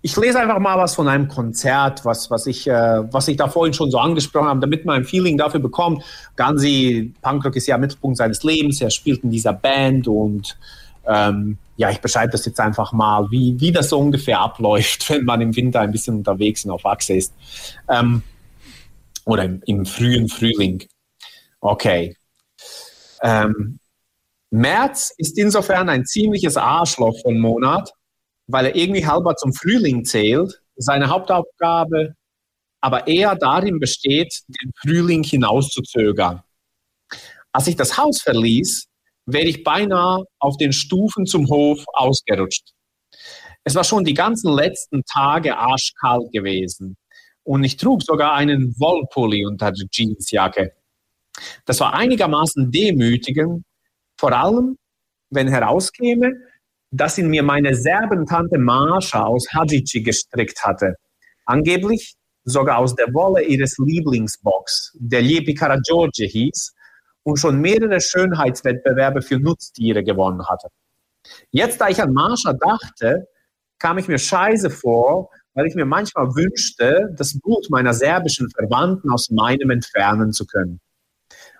ich lese einfach mal was von einem Konzert, was, was, ich, äh, was ich da vorhin schon so angesprochen habe, damit man ein Feeling dafür bekommt. Gansi, Punkrock ist ja Mittelpunkt seines Lebens, er spielt in dieser Band und ähm, ja, ich beschreibe das jetzt einfach mal, wie, wie das so ungefähr abläuft, wenn man im Winter ein bisschen unterwegs und auf Achse ist. Ähm, oder im, im, frühen Frühling. Okay. Ähm, März ist insofern ein ziemliches Arschloch von Monat weil er irgendwie halber zum Frühling zählt, seine Hauptaufgabe aber eher darin besteht, den Frühling hinauszuzögern. Als ich das Haus verließ, wäre ich beinahe auf den Stufen zum Hof ausgerutscht. Es war schon die ganzen letzten Tage arschkalt gewesen und ich trug sogar einen Wollpulli unter der Jeansjacke. Das war einigermaßen demütigend, vor allem wenn herauskäme, das in mir meine Serbentante Marsha aus Hadjici gestrickt hatte. Angeblich sogar aus der Wolle ihres Lieblingsbox, der Liepi Karagiorgi hieß und schon mehrere Schönheitswettbewerbe für Nutztiere gewonnen hatte. Jetzt, da ich an Marsha dachte, kam ich mir scheiße vor, weil ich mir manchmal wünschte, das Blut meiner serbischen Verwandten aus meinem entfernen zu können.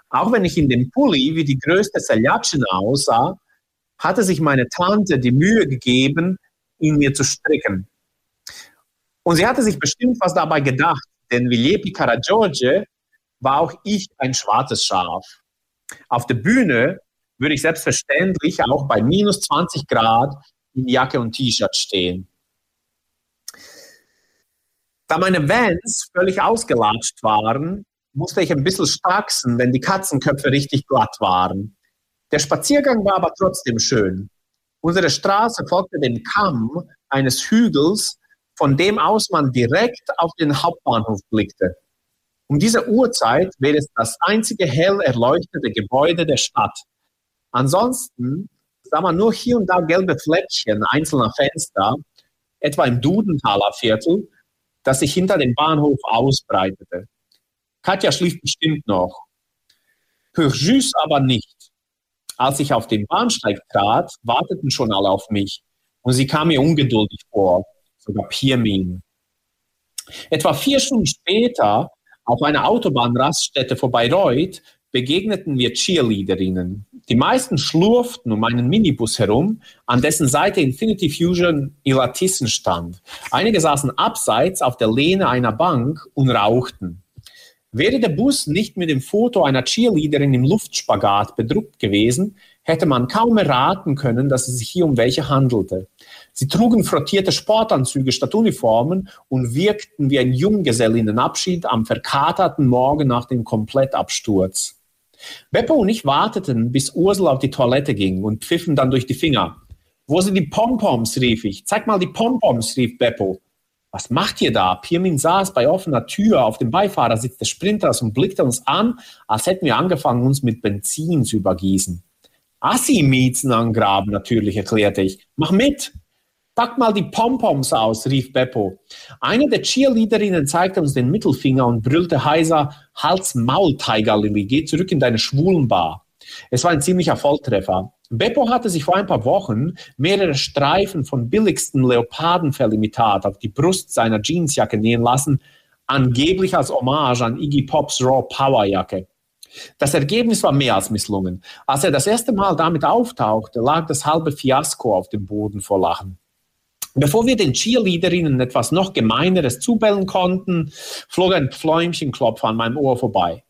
Auch wenn ich in dem Pulli wie die größte Seljatschina aussah, hatte sich meine Tante die Mühe gegeben, ihn mir zu stricken. Und sie hatte sich bestimmt was dabei gedacht, denn wie Lepi Karagiorgi war auch ich ein schwarzes Schaf. Auf der Bühne würde ich selbstverständlich auch bei minus 20 Grad in Jacke und T-Shirt stehen. Da meine Vans völlig ausgelatscht waren, musste ich ein bisschen straxen, wenn die Katzenköpfe richtig glatt waren. Der Spaziergang war aber trotzdem schön. Unsere Straße folgte dem Kamm eines Hügels, von dem aus man direkt auf den Hauptbahnhof blickte. Um diese Uhrzeit wäre es das einzige hell erleuchtete Gebäude der Stadt. Ansonsten sah man nur hier und da gelbe Fleckchen einzelner Fenster, etwa im Dudenthaler Viertel, das sich hinter dem Bahnhof ausbreitete. Katja schlief bestimmt noch. Purjus aber nicht. Als ich auf den Bahnsteig trat, warteten schon alle auf mich und sie kam mir ungeduldig vor, sogar Pirmin. Etwa vier Stunden später, auf einer Autobahnraststätte vor Bayreuth, begegneten wir Cheerleaderinnen. Die meisten schlurften um einen Minibus herum, an dessen Seite Infinity Fusion Ilatissen stand. Einige saßen abseits auf der Lehne einer Bank und rauchten. Wäre der Bus nicht mit dem Foto einer Cheerleaderin im Luftspagat bedruckt gewesen, hätte man kaum erraten können, dass es sich hier um welche handelte. Sie trugen frottierte Sportanzüge statt Uniformen und wirkten wie ein Junggesellinnenabschied am verkaterten Morgen nach dem Komplettabsturz. Beppo und ich warteten, bis Ursel auf die Toilette ging und pfiffen dann durch die Finger. Wo sind die Pompoms, rief ich. Zeig mal die Pompoms, rief Beppo was macht ihr da? Pirmin saß bei offener Tür auf dem Beifahrersitz des Sprinters und blickte uns an, als hätten wir angefangen, uns mit Benzin zu übergießen. Assi-Miezen angraben, natürlich, erklärte ich. Mach mit! Pack mal die Pompoms aus, rief Beppo. Eine der Cheerleaderinnen zeigte uns den Mittelfinger und brüllte heiser, Hals Maul, Tiger Lily, geh zurück in deine Schwulenbar. Es war ein ziemlicher Volltreffer. Beppo hatte sich vor ein paar Wochen mehrere Streifen von billigsten Leopardenfellimitat auf die Brust seiner Jeansjacke nähen lassen, angeblich als Hommage an Iggy Pops Raw Power Jacke. Das Ergebnis war mehr als misslungen. Als er das erste Mal damit auftauchte, lag das halbe Fiasko auf dem Boden vor Lachen. Bevor wir den Cheerleaderinnen etwas noch Gemeineres zubellen konnten, flog ein Pfläumchenklopfer an meinem Ohr vorbei.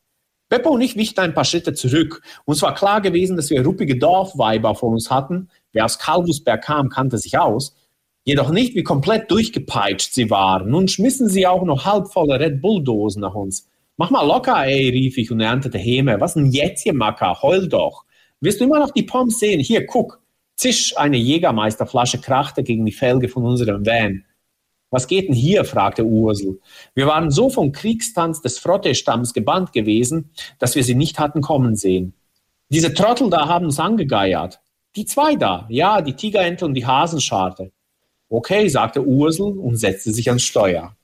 Beppo und ich wichten ein paar Schritte zurück. Uns war klar gewesen, dass wir ruppige Dorfweiber vor uns hatten. Wer aus Kalbusberg kam, kannte sich aus. Jedoch nicht, wie komplett durchgepeitscht sie waren. Nun schmissen sie auch noch halbvolle Red Bull-Dosen nach uns. Mach mal locker, ey, rief ich und erntete Häme. Was denn jetzt, ihr Macker? Heul doch. Willst du immer noch die Pommes sehen? Hier, guck. Zisch, eine Jägermeisterflasche krachte gegen die Felge von unserem Van. Was geht denn hier? fragte Ursel. Wir waren so vom Kriegstanz des Frotte-Stamms gebannt gewesen, dass wir sie nicht hatten kommen sehen. Diese Trottel da haben uns angegeiert. Die zwei da, ja, die Tigerente und die Hasenscharte. Okay, sagte Ursel und setzte sich ans Steuer.